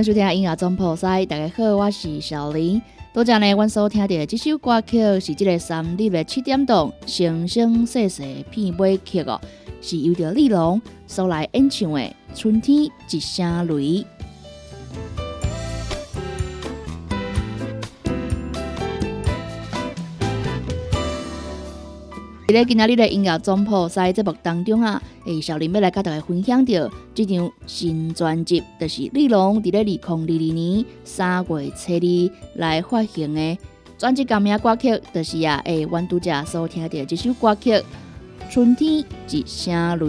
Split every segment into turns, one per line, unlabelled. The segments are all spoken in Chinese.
迎收听音乐总破塞，大家好，我是小林。多谢呢，阮所听到这首歌曲是这个三日的七点钟《生生世世片尾曲》哦，是由着李龙所来演唱的《春天一声雷》。
在今仔日的音乐总铺赛节目当中啊，诶，小林要来甲大家分享到这张新专辑，就是李龙伫咧二零二二年三月七日来发行的专辑歌名歌曲，就是啊，诶，阮拄则所听到这首歌曲《春天一声雷》。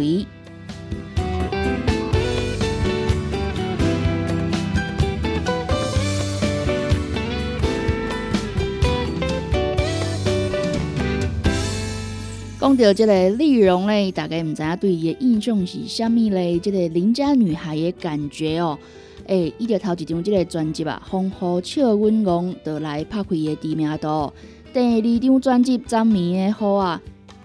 讲到这个丽蓉嘞，大概唔知影对伊的印象是虾米嘞？这个邻家女孩的感觉哦，诶，伊着头一张这个专辑啊，风雨笑温柔，就来拍开的知名度。第二张专辑《昨暝的雨》啊，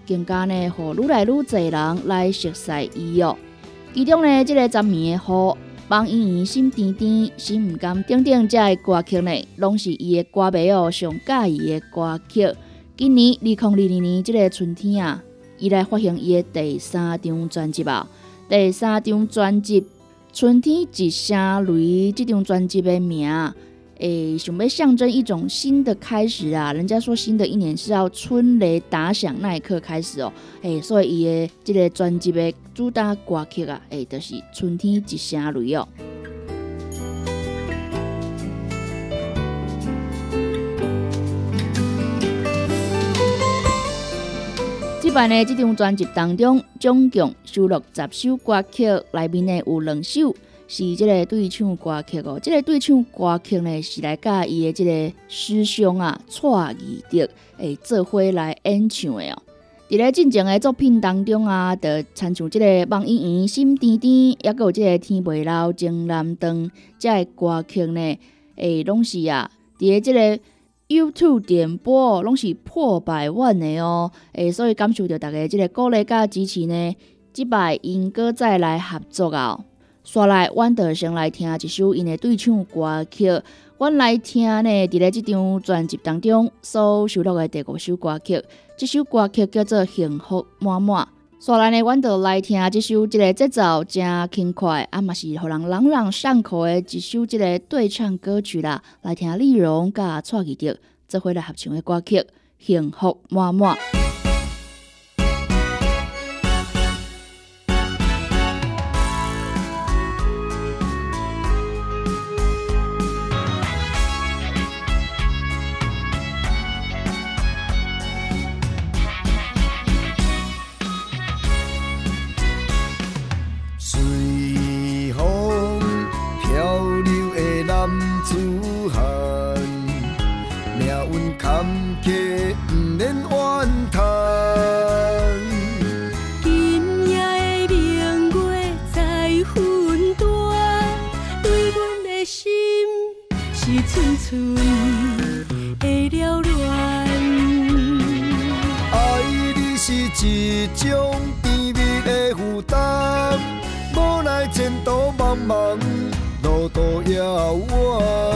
更加呢，互愈来愈侪人来熟悉伊哦。其中呢，这个《昨暝的雨》，网易心甜甜，心毋甘等等，这个歌曲呢，拢是伊的歌迷哦上喜意的歌曲。今年二零二二年这个春天啊，伊来发行伊的第三张专辑吧。第三张专辑《春天一声雷》这张专辑的名，诶，想要象征一种新的开始啊。人家说新的一年是要春雷打响那一刻开始哦，诶，所以伊的这个专辑的主打歌曲啊，诶，就是《春天一声雷》哦。版的这张专辑当中，总共收录十首歌曲，内面呢有两首是这个对唱歌曲哦。这个对唱歌曲呢是来甲伊的这个师兄啊蔡义德诶做伙来演唱的哦。伫咧进前的作品当中啊，就参像这个望莺莺心甜甜，也有这个天未老情难断，这个歌曲呢诶拢是啊，伫咧这个。YouTube 点播拢是破百万的哦，诶，所以感受到大家即个鼓励甲支持呢，即摆因哥再来合作啊。刷来，阮就先来听一首因的对唱歌曲。阮来听呢，伫咧即张专辑当中所收录的第五首歌曲，这首歌曲叫做《幸福满满》。刷来呢，阮就来听这首即个节奏真轻快，啊嘛是让人朗朗上口的一首即个对唱歌曲啦。来听丽蓉甲蔡义德做伙来合唱的歌曲《幸福满满》。
寸的乱。爱你是一种甜蜜的负担，无奈前途茫茫，路途遥远。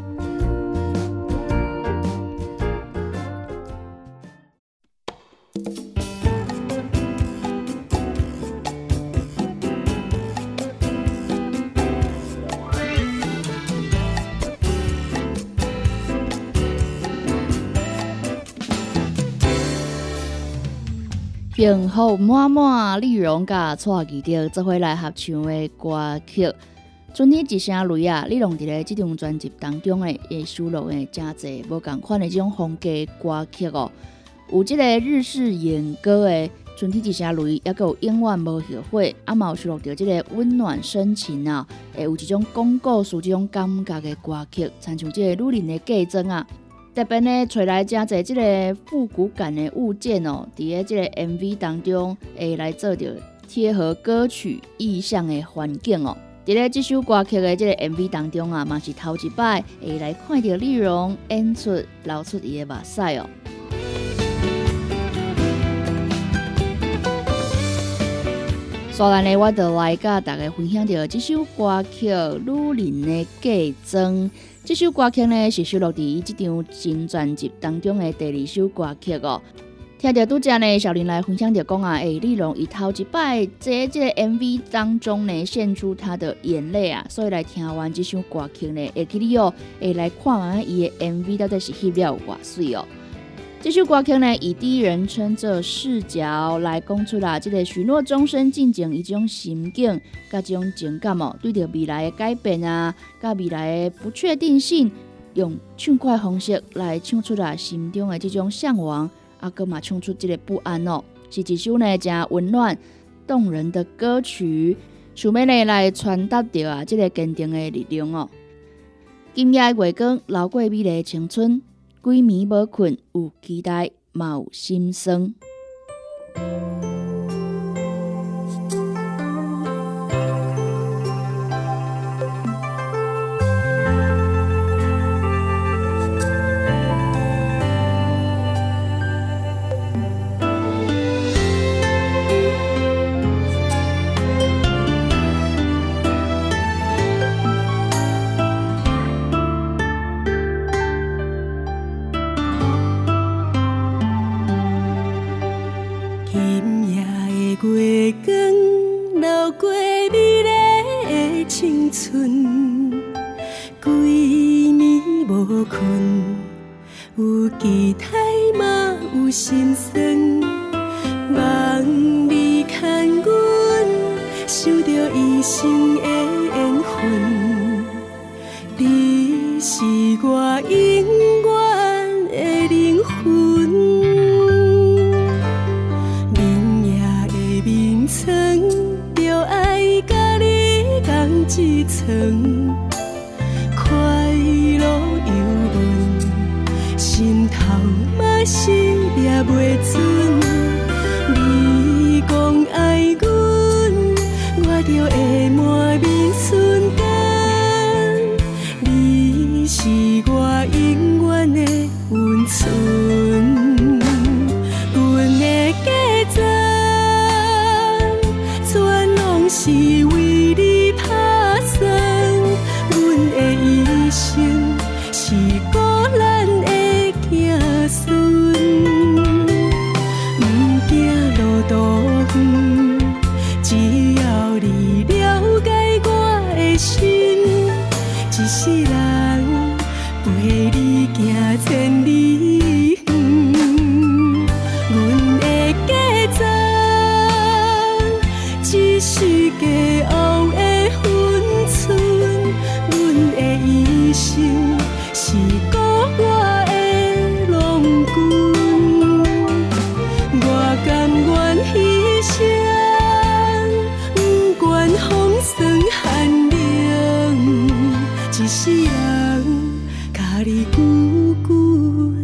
幸福满满，丽蓉甲蔡记着做伙来合唱的歌曲《春天一声雷》啊！李荣伫咧即张专辑当中诶，收录诶真侪无共款诶即种风格歌曲哦。有即个日式演歌诶《春天一声雷》，也有永远无后悔，啊嘛有收录着即个温暖深情啊，诶有一种讲故事即种感觉诶歌曲，参像即个女人诶嫁妆啊。特别呢，找来真侪即个复古感的物件哦，伫咧即个 MV 当中会来做着贴合歌曲意象的环境哦。伫咧即首歌曲的即个 MV 当中啊，嘛是头一摆会来看到丽蓉演出流出伊的目屎哦。所以呢，我就来甲大家分享着即首歌曲《女人的嫁妆》。这首歌曲呢是收录伫这张新专辑当中的第二首歌曲哦。听着拄则呢，小林来分享着讲啊，诶，李荣伊头一摆在这个 MV 当中呢，献出他的眼泪啊，所以来听完这首歌曲呢，会记得哦，会来看完伊的 MV 到底是翕了偌水哦。这首歌曲呢，以第一人称这视角来讲出了，这个许诺终身进前一种心境，甲这种情感哦，对着未来的改变啊，甲未来的不确定性，用唱快方式来唱出了心中的这种向往，啊，搁嘛唱出这个不安哦，是一首呢真温暖动人的歌曲，想要呢来传达着啊，这个坚定的力量哦。今夜月光，流过美丽的青春。几暝无困，有期待，嘛有心酸。
春，几暝无困，有期待嘛有心酸，望你牵阮，守着一生的。床，快乐游魂，心头嘛是抓袂住。Kali gugur.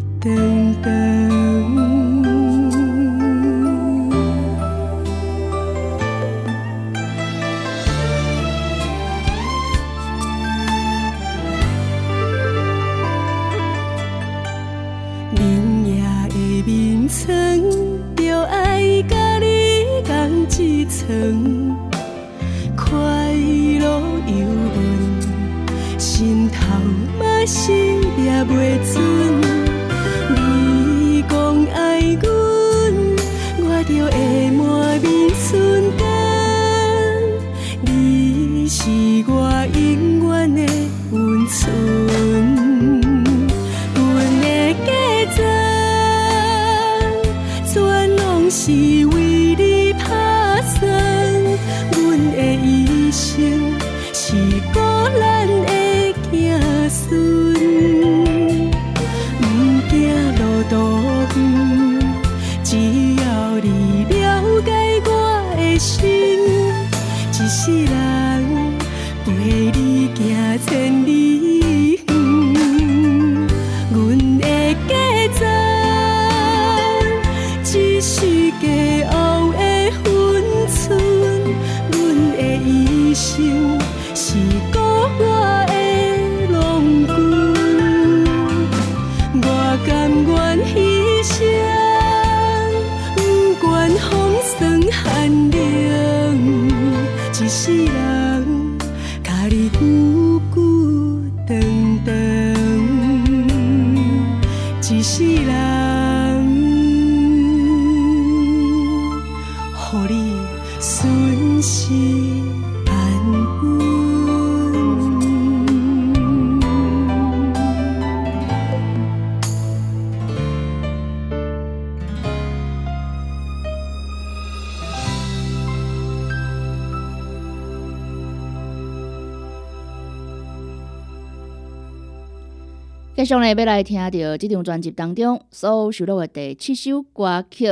接下来要来听到这张专辑当中所收录的第七首歌曲，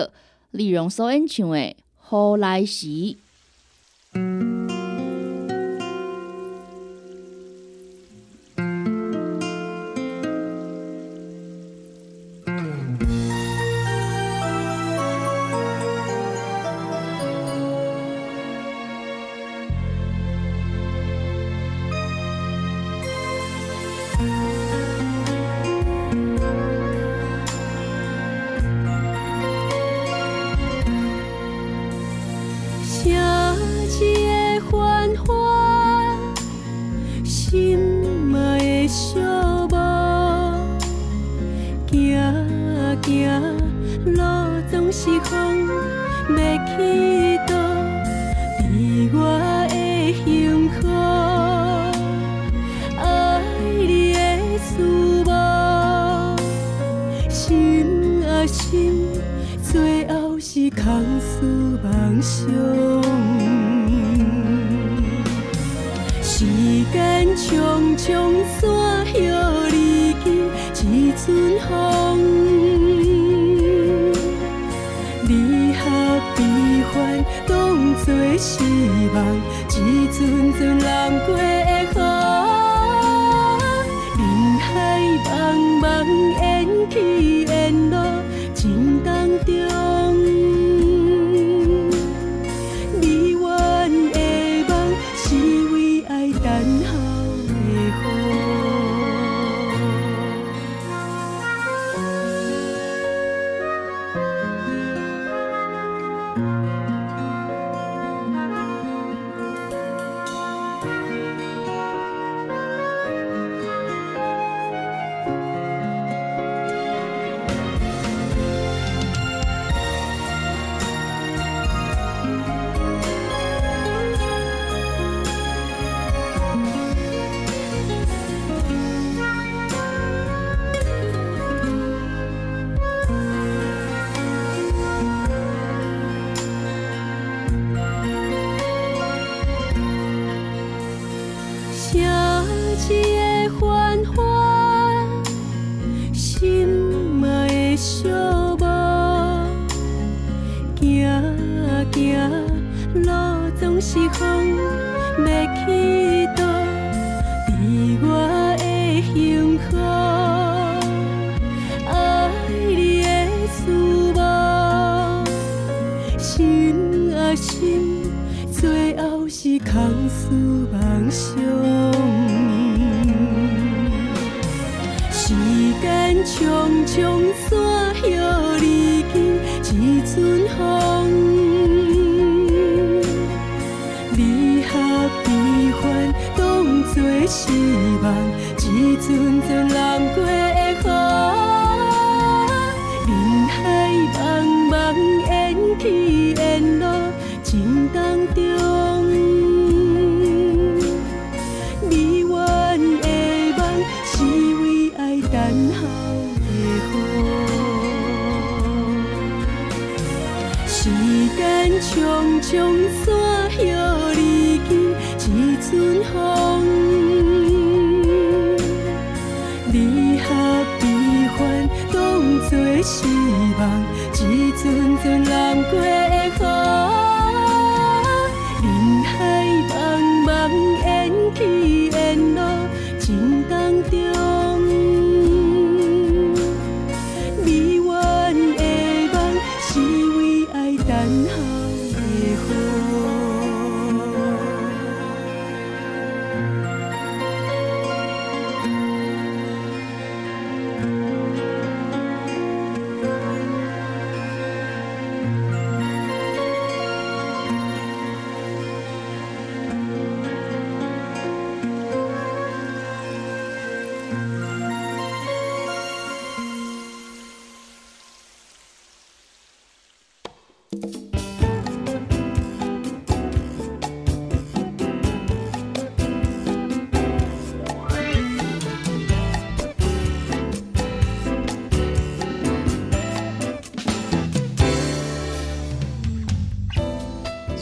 李荣所演唱的《好来时》。希望一阵阵南过的风人海茫茫缘起缘落情当中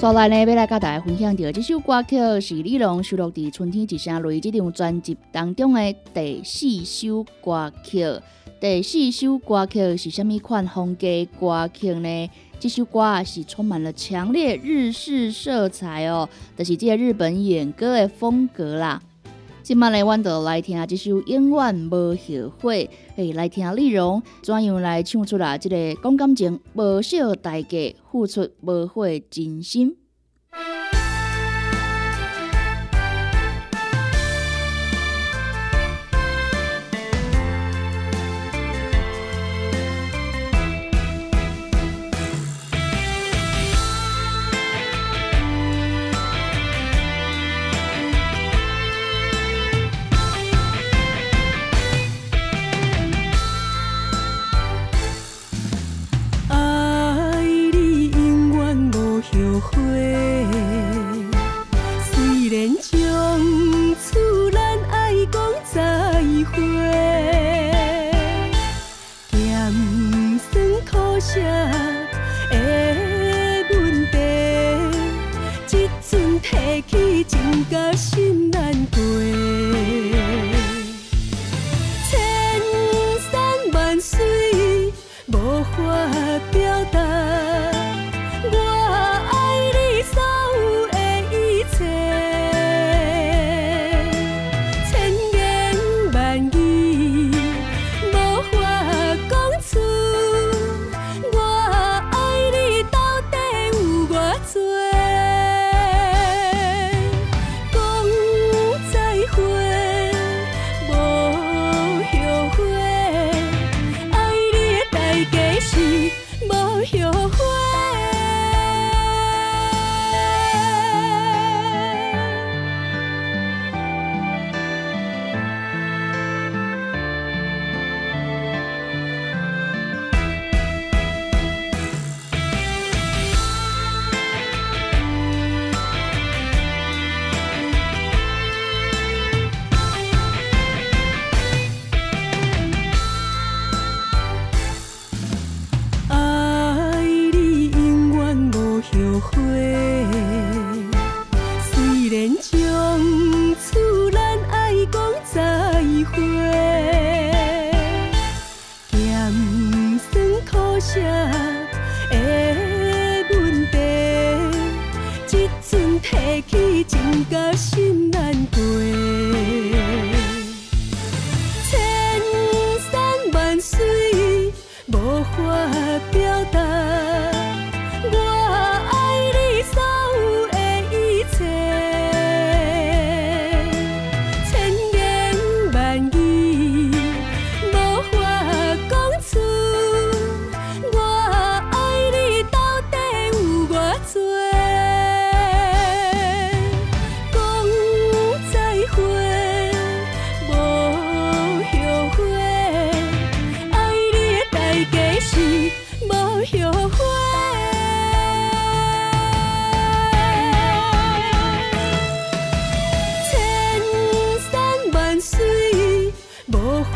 刷来呢，要来甲大家分享到这首歌曲是李龙收录在《春天一声雷》这张专辑当中的第四首歌曲。第四首歌曲是什么款风格歌曲呢？这首歌是充满了强烈日式色彩哦，就是这个日本演歌的风格啦。今麦来，阮就来听这首《永远无后悔》，诶，来听李荣怎样来唱出来？这个讲感情无少代价，付出无悔真心。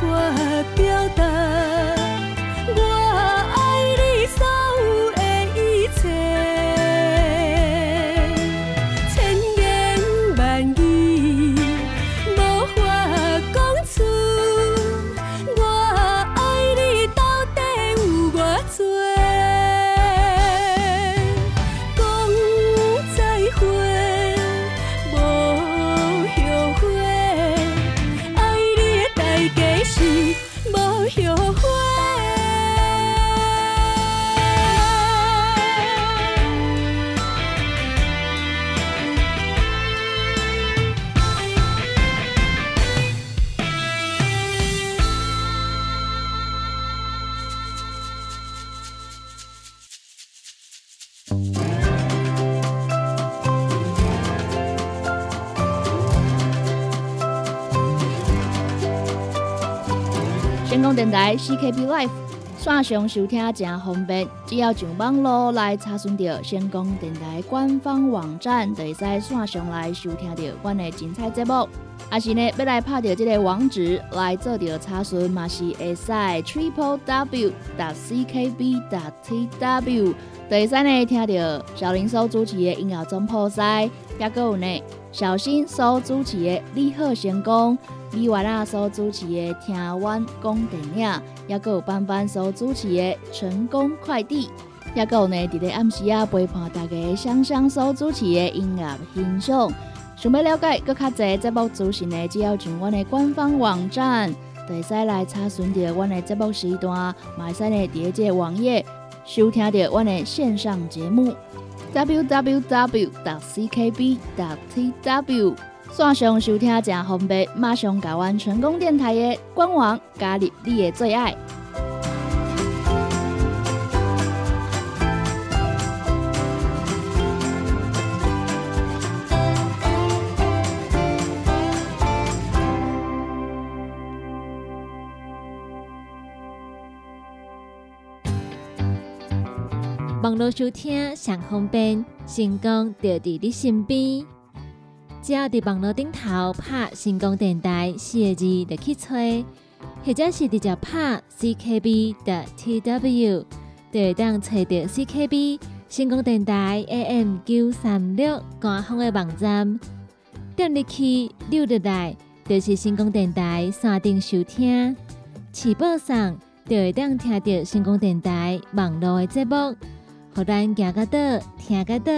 我表达，
CKB Life，线上收听真方便，只要上网络来查询到成功电台官方网站，就会使线上来收听到阮的精彩节目。啊是呢，要来拍到这个网址来做到查询，嘛是会使 triple w 打 ckb 打 tw，就会使呢听到小林叔主持的音乐总破塞，也个有呢小新所主持的你好成功。李月啊所主持的《听阮讲电影》，也个有班班所主持的《成功快递》，也个有呢伫咧暗时啊陪伴大家香香所主持的音乐欣赏。想要了解更较侪节目资讯呢，只要上阮的官方网站，就会使来查询到阮的节目时段，嘛会使呢伫咧这个网页收听到阮的线上节目：www.ckbtw 线上收听真方便，马上甲阮成功电台的官网加入你的最爱。
网络收听上方便，成功就伫你身边。只要伫网络顶头拍“成功电台”四个字，就去找，或者是直接拍 CKB 的 TW，就会当找到 CKB 成功电台 AM 九三六官方的网站。点入去溜入来，就是成功电台山顶收听，起报上就会当听到成功电台网络的节目。互咱行到倒，听到倒。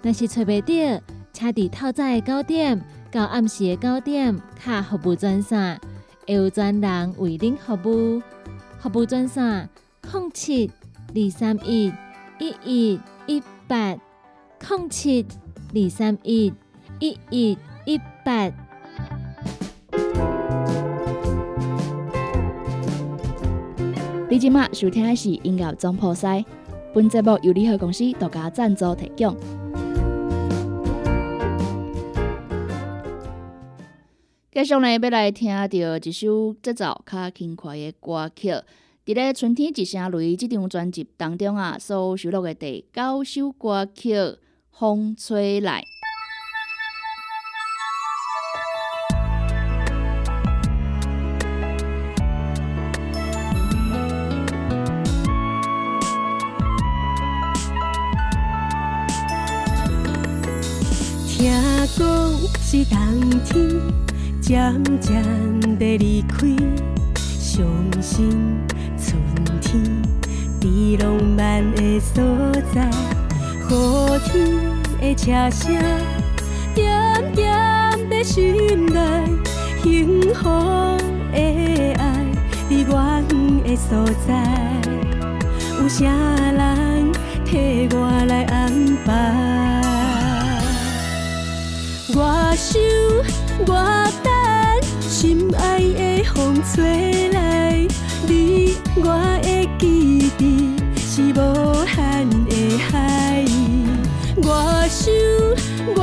若是找袂到，车伫透早的九点到暗时的九点，卡服务专线，会有专人为您服务。服务专线：零七二三一一一一八零七二三一一一一八。
你即马收听的是音乐总破塞，本节目由联合公司独家赞助提供。接下来，要来听到一首节奏较轻快的歌曲。伫咧《春天一声雷》这张专辑当中啊，所收录的第九首歌曲《风吹来》。
听讲是冬天渐渐地离开，相信春天伫浪漫的所在，雨天的车声，就在心内，幸福的爱伫阮的所在，有啥人替我来安排？我想，我等，心爱的风吹来，你我的记忆是无限的海。我想，我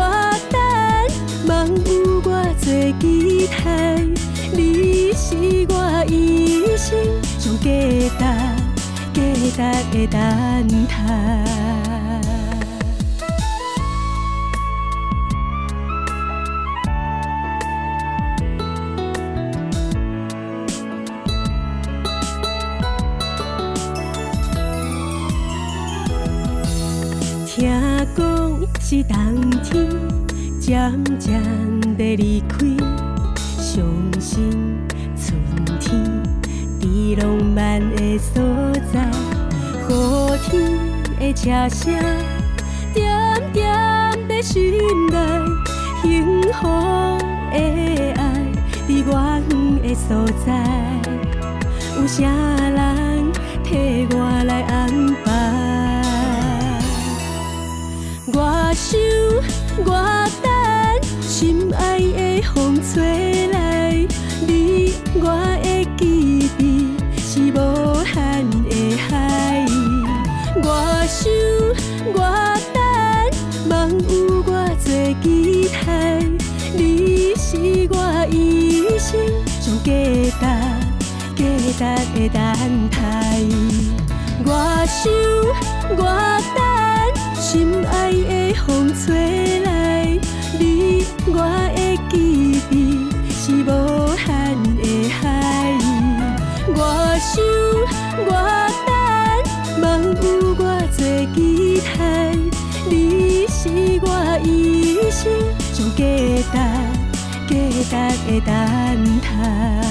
等，梦有我多期待，你是我一生上价值、价值的等待。是冬天渐渐地离开，相信春天在浪漫的所在，雨天的车声点点在心内，幸福的爱伫阮的所在，有啥人替我来安排？我想，我等，心爱的风吹来，你我的记忆是无限的海。我想，我等，梦有我多期待，你是我一生上价值、价值的等待。我想，我等，心爱的风吹来，你我的记忆是无限的海。我想，我等，梦有我多期待，你是我一生上价值、价值的等待。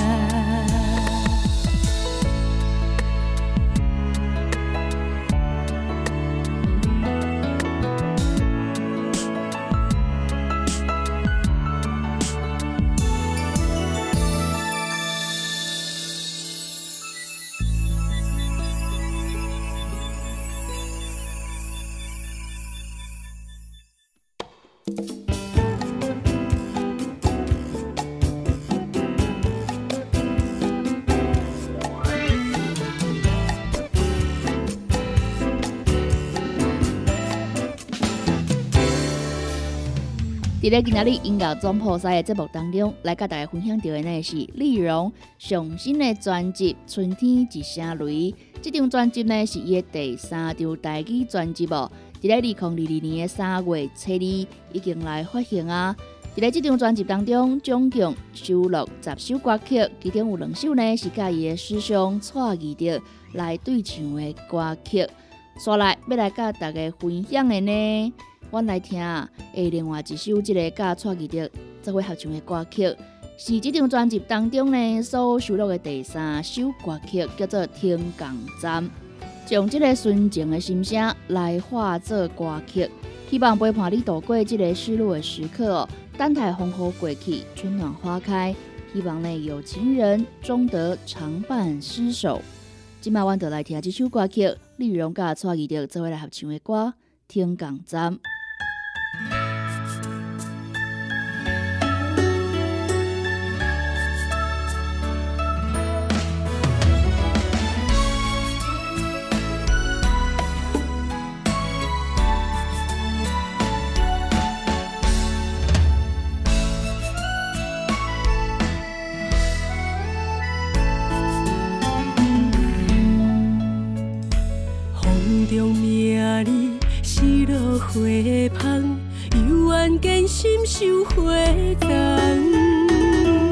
伫咧今仔日音乐总破赛的节目当中，来甲大家分享到的呢是丽蓉上新的专辑《春天一声雷》。这张专辑呢是伊的第三张台语专辑哦。伫咧二零二二年的三月初二已经来发行啊。伫咧这张专辑当中，总共收录十首歌曲，其中有两首呢是甲伊的师兄蔡义德来对唱的歌曲。刷来要来甲大家分享的呢。阮来听下，另外一首即个甲蔡义德做伙合唱的歌曲，是即张专辑当中呢所收录的第三首歌曲，叫做《天港站》。将即个纯情的心声来化作歌曲，希望陪伴你度过即个失落的时刻哦。等待风雨过去，春暖花开，希望呢有情人终得长伴厮守。今麦阮就来听这首歌曲，李荣甲蔡义德做伙来合唱的歌《天港站》。
花香，幽暗艰辛受火葬。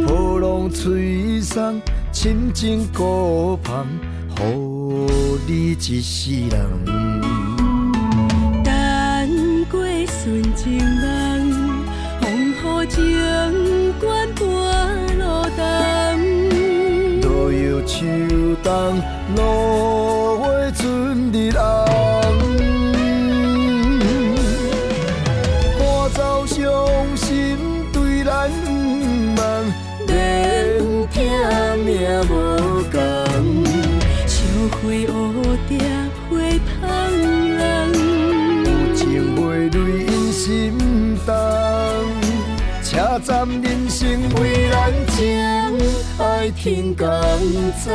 波浪吹送，深情孤旁，予你一世人。
等过纯情梦，风雨情关半路东。
落叶秋冬，落花春日红。站人生为咱情，爱天公知。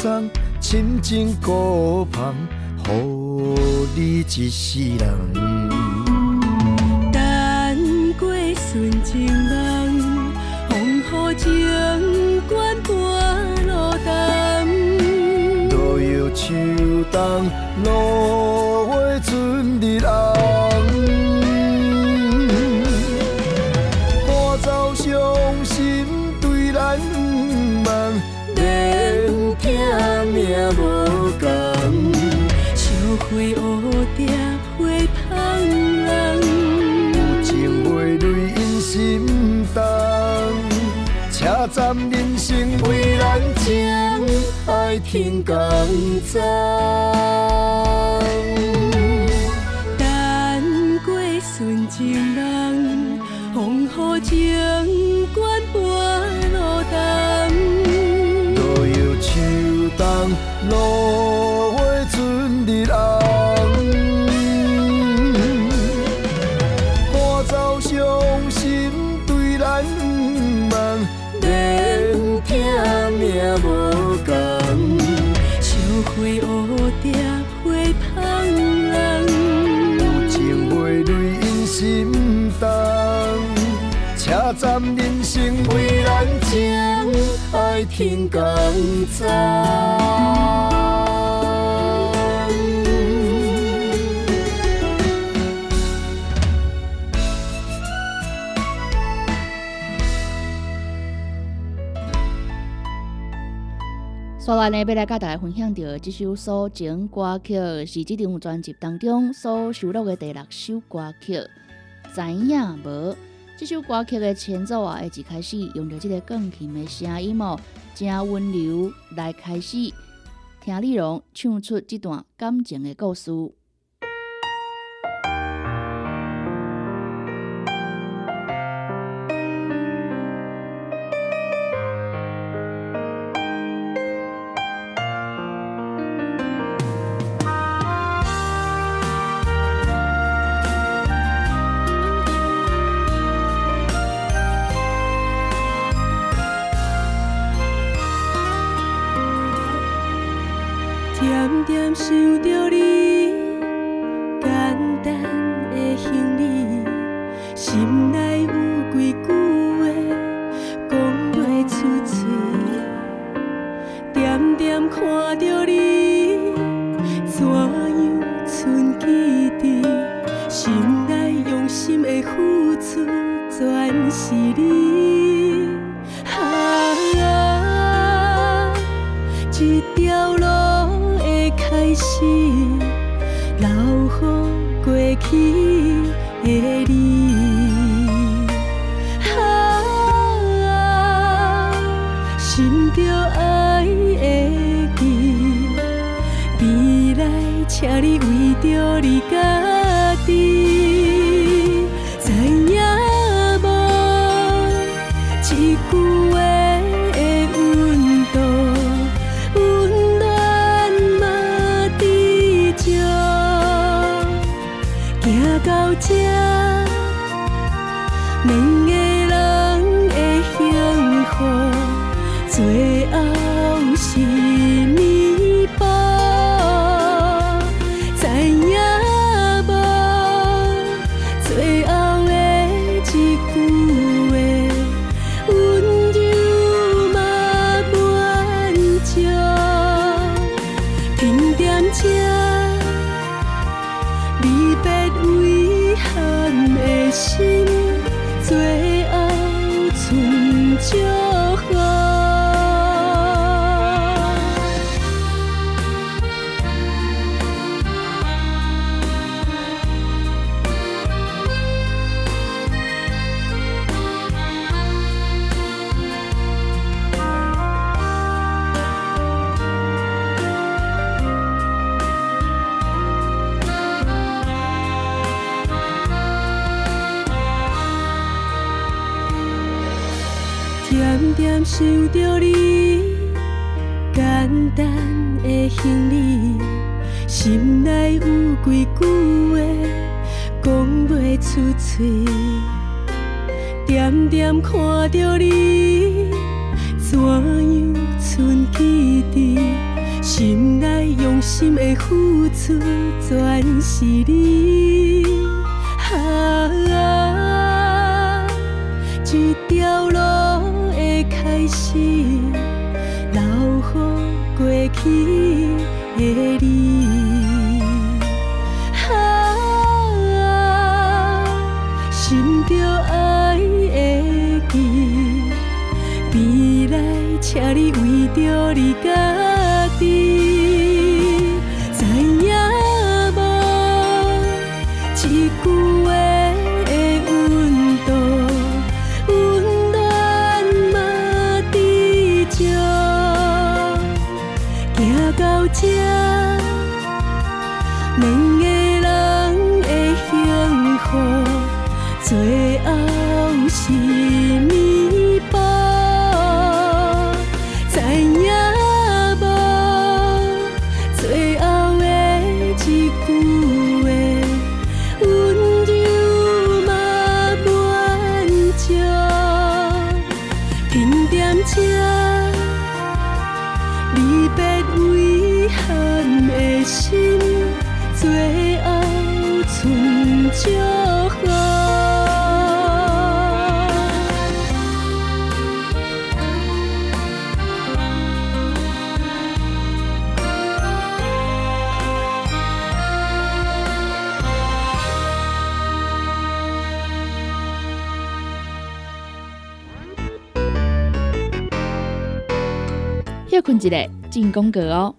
送，深情孤芳，予你一世人。车站人生为咱情，爱天公早。
等过纯情人，风雨情关半路东。
路遥秋冬，落站人生为咱情，爱天公早。
刷来呢，要来甲大家分享到这首抒情歌曲，是这张专辑当中所收录的第六首歌曲。知影无？这首歌曲的前奏啊，一开始用着这个钢琴的声音哦，真温柔来开始，听李荣唱出这段感情的故事。
点点想着你，简单的行李，心内有几句话讲不出嘴。点点看着你，怎样剩记忆？心内用心的付出，全是你。予想着你，简单的行李，心内有几句话讲袂出嘴，点点看着你，怎样剩记忆？心内用心的付出，全是你。
进广告哦。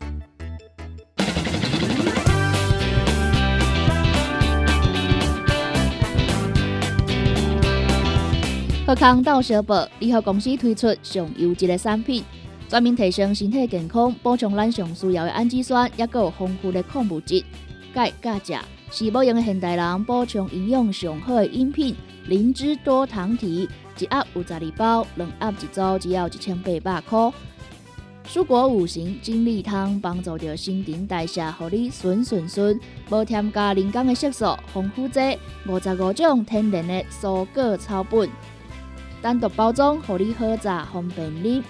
贺康到小宝联合公司推出上优质的产品，专门提升身体健康，补充咱上需要的氨基酸，也有丰富的矿物质。钙、钾、钾是保养的现代人补充营养上好的饮品。灵芝多糖体一盒有十二包，两盒一组只要一千八百块。蔬果五行精力汤帮助着新陈代谢，互你顺顺顺，无添加人工的色素，丰富剂五十五种天然的蔬果草本，单独包装，互你好榨方便啉。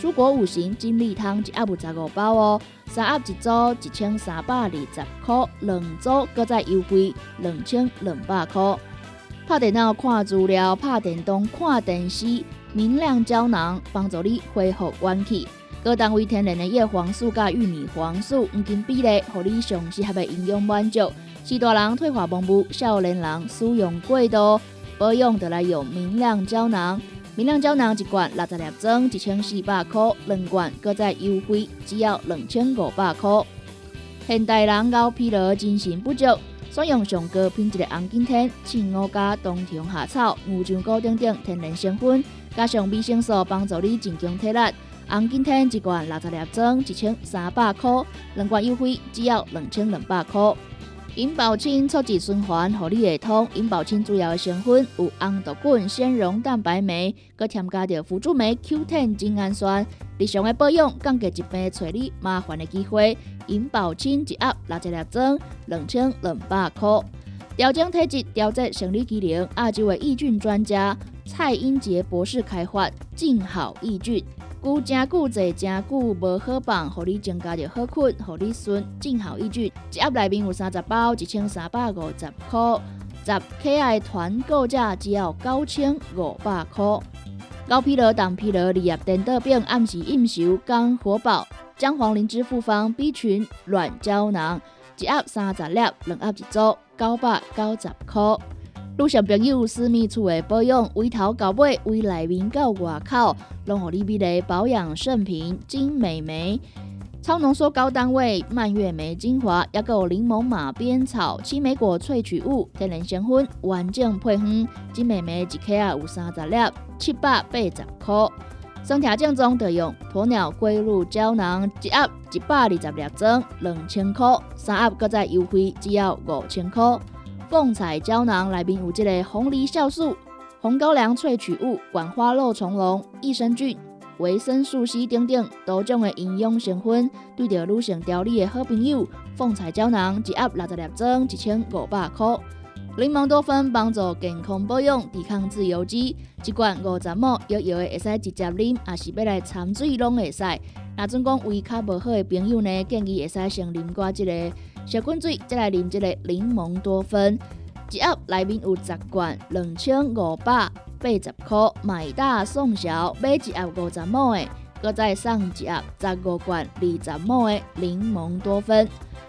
蔬果五行精力汤一盒有十五包哦，三盒一组一千三百二十块，两组搁再优惠两千两百块。拍电脑看资料，拍电动看电视，明亮胶囊帮助你恢复元气。高单位天然的叶黄素甲玉米黄素黄金比例，互你上适合的营养满足。是大人退化盲目，少年人使用过度，保养就来用明亮胶囊。明亮胶囊一罐六十粒装，一千四百块；两罐搁再优惠，只要两千五百块。现代人熬疲劳、精神不足，选用上高品质的红景天、青乌加、冬虫夏草、牛樟菇等等天然成分，加上维生素，帮助你增强体力。红景天一罐六十粒装，一千三百块；两罐优惠，只要两千两百块。银保清促进循环，互你会通。银保清主要的成分有红豆滚、纤溶蛋白酶，佮添加着辅助酶 Q10 精氨酸。日常的保养，降低疾病找你麻烦的机会。银保清一盒六十粒装，两千两百块。调整体质、调节生理机能，亚洲的益菌专家蔡英杰博士开发静好益菌。久真久坐真久无好放，互你增加着好困，互你顺正好益菌。一盒内面有三十包，一千三百五十块。十 K I 团购价只要九千五百块。高疲劳、当疲劳、日夜颠倒病、暗时应酬、肝火爆，姜黄灵芝复方 B 群软胶囊，一盒三十粒，两盒一组，九百九十块。路上朋友私密处的保养，从头到尾，从内面到外口，拢互你美丽保养圣品金美眉。超浓缩高单位蔓越莓精华，也有柠檬马鞭草、青莓果萃取物、天然成分，完整配方。金美眉一克有三十粒，七百八十块。身体正宗就用鸵鸟龟乳胶囊，一盒一百二十粒装，两千块。三盒搁再优惠，只要五千块。凤彩胶囊内面有即个红梨酵素、
红高粱萃取物、管花肉虫龙、益生菌、维生素 C 等等多种的营养成分，对着女性调理的好朋友。凤彩胶囊一盒六十粒装，一千五百块。柠檬多酚帮助健康保养，抵抗自由基，一罐五十毫摇摇的会使直接啉，也是要来掺水拢会使。那阵讲胃较无好的朋友呢，建议会使先啉寡即个小滚水，再来啉即个柠檬多酚。一盒内面有十罐，两千五百八十块，买大送小，买一盒五十毫的，搁再送一盒十五罐二十毫的柠檬多酚。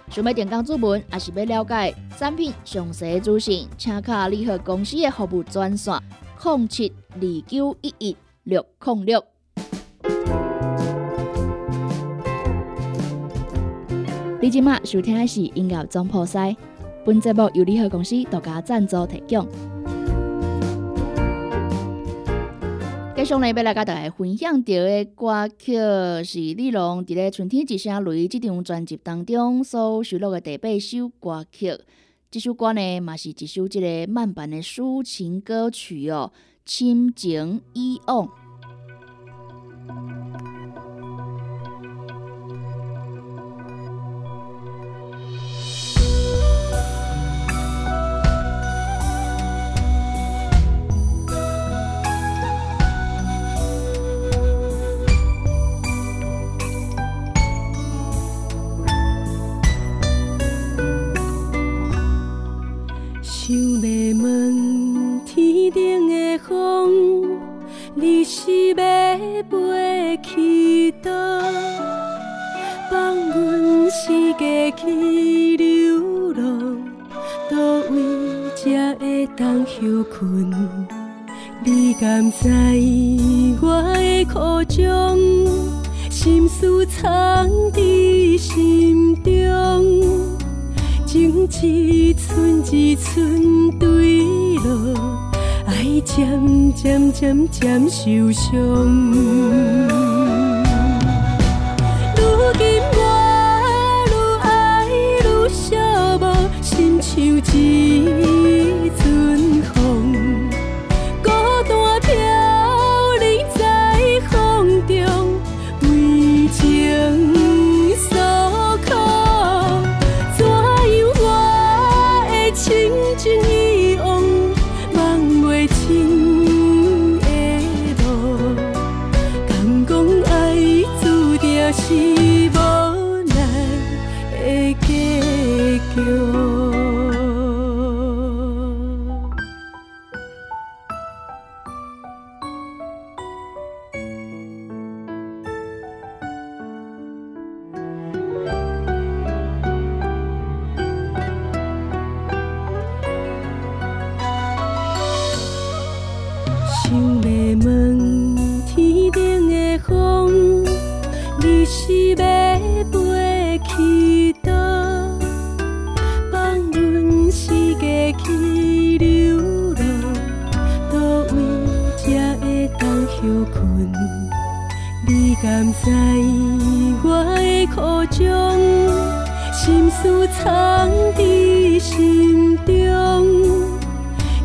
想要点讲注文，还是要了解产品详细资讯，请卡联合公司的服务专线：零七二九一一六零六。你今麦收听的是音乐总破塞，本节目由联合公司独家赞助提供。继续呢，要来甲大家分享到的歌曲是李龙伫咧《春天一声雷》这张专辑当中所收录的第八首歌曲。这首歌呢，嘛是一首即个慢版的抒情歌曲哦，《亲情以往》。问天顶的风，你是要飞去哪？放阮四界去流浪，哪位才会当休困？你甘知我的苦衷，心事藏在心。一寸一寸坠落，爱渐渐渐渐受伤。如今我愈爱愈寂寞，心像针。你甘知我的苦衷，心事藏在心中，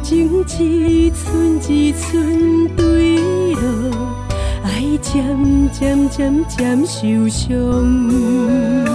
情一寸一寸坠落，爱渐渐渐渐受伤。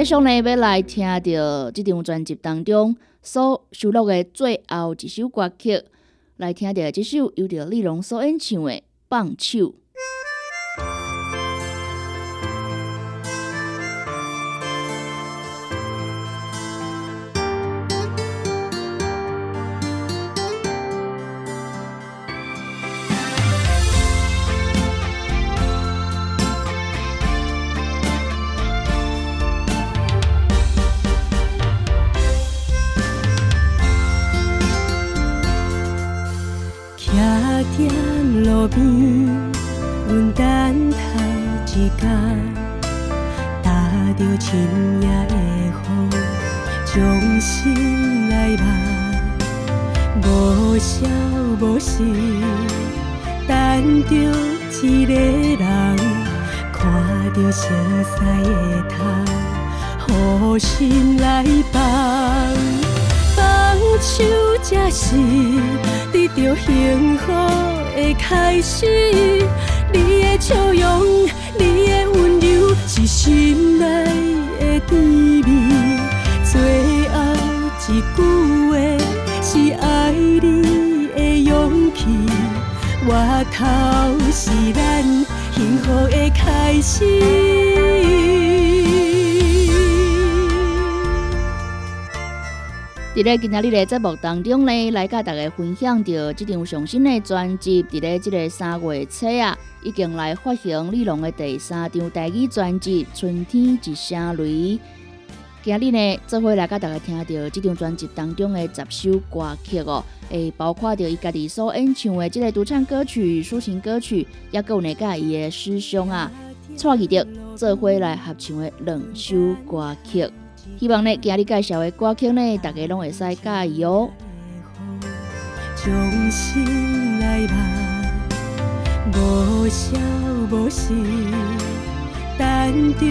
继续呢，要来听到这张专辑当中所收录的最后一首歌曲，来听到这首由着李荣所演唱的《放手》。
深夜的风，将心来梦，无消无息，等着一个人，看着熟悉的头，予心来放，放手才是得到幸福。的开始，你的笑容，你的温柔，是心内的甜蜜。最后一句话，是爱你的勇气。外头是咱幸福的开始。
伫咧今仔日的节目当中呢，来甲大家分享到这张上新的专辑。伫咧即个三月初啊，已经来发行李龙的第三张台语专辑《春天一声雷》。今日呢，做伙来甲大家听到这张专辑当中的十首歌曲哦，诶，包括着伊家己所演唱的即个独唱歌曲、抒情歌曲，也有呢甲伊的师兄啊，蔡伊着做伙来合唱的两首歌曲。希望呢，今日介绍的歌曲呢，大家拢会使介意哦。
将心来无消无息，等着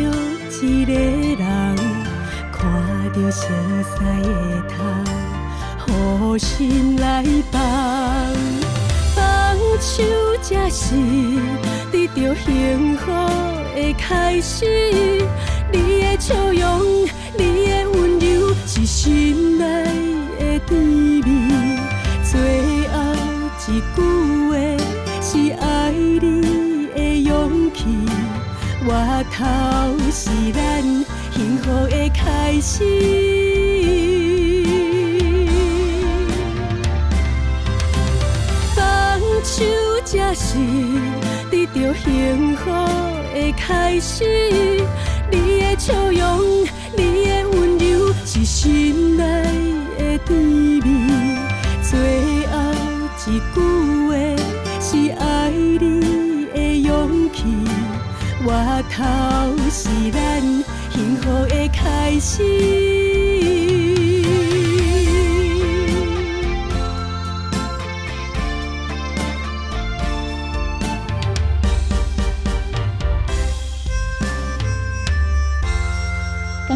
一个人，看着熟悉的头，予心来放，放手才是得到幸福的开始。你的笑容，你的温柔，是心内的甜蜜。最后一句话，是爱你的勇气。外头是咱幸福的开始。放手才是得到幸福的开始。你的笑容，你的温柔，是心内的甜蜜。最后一句话，是爱你的勇气。外头是咱幸福的开始。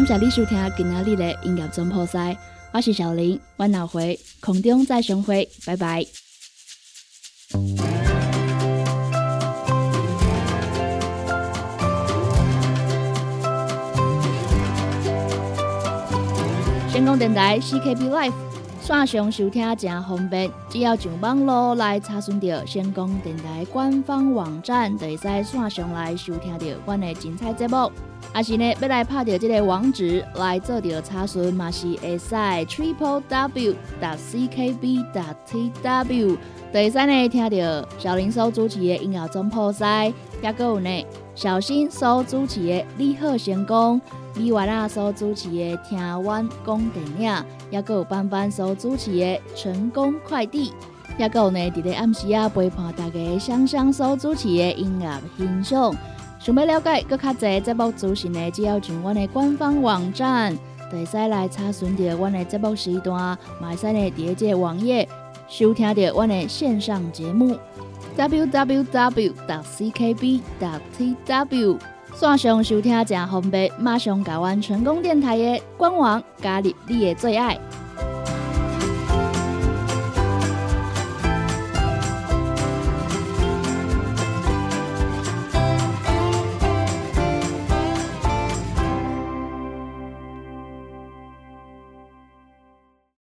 感谢你收听今仔日的音乐总破塞，我是小林，我后回空中再相会，拜拜。成功电台 CKB Life 线上收听真方便，只要上网络来查询到成功电台官方网站，就会使线上来收听到阮的精彩节目。也是呢，要来拍到这个网址来做到查询，嘛是会使 triple w c k b dot t w。第三呢，听到小林所主持的音乐总破塞，也个有呢，小新所主持的你好成功，李婉娜所主持的听完讲电影，也个有班班所主持的成功快递，也个有呢，伫咧暗时啊陪伴大家香香所主持的音乐欣赏。想要了解更较侪节目资讯的，只要上阮的官方网站，就会使来查询到阮的节目时段，买使呢伫个网页收听到阮的线上节目。www.ckb.tw 线上收听正方便，马上甲阮成功电台的官网加入你的最爱。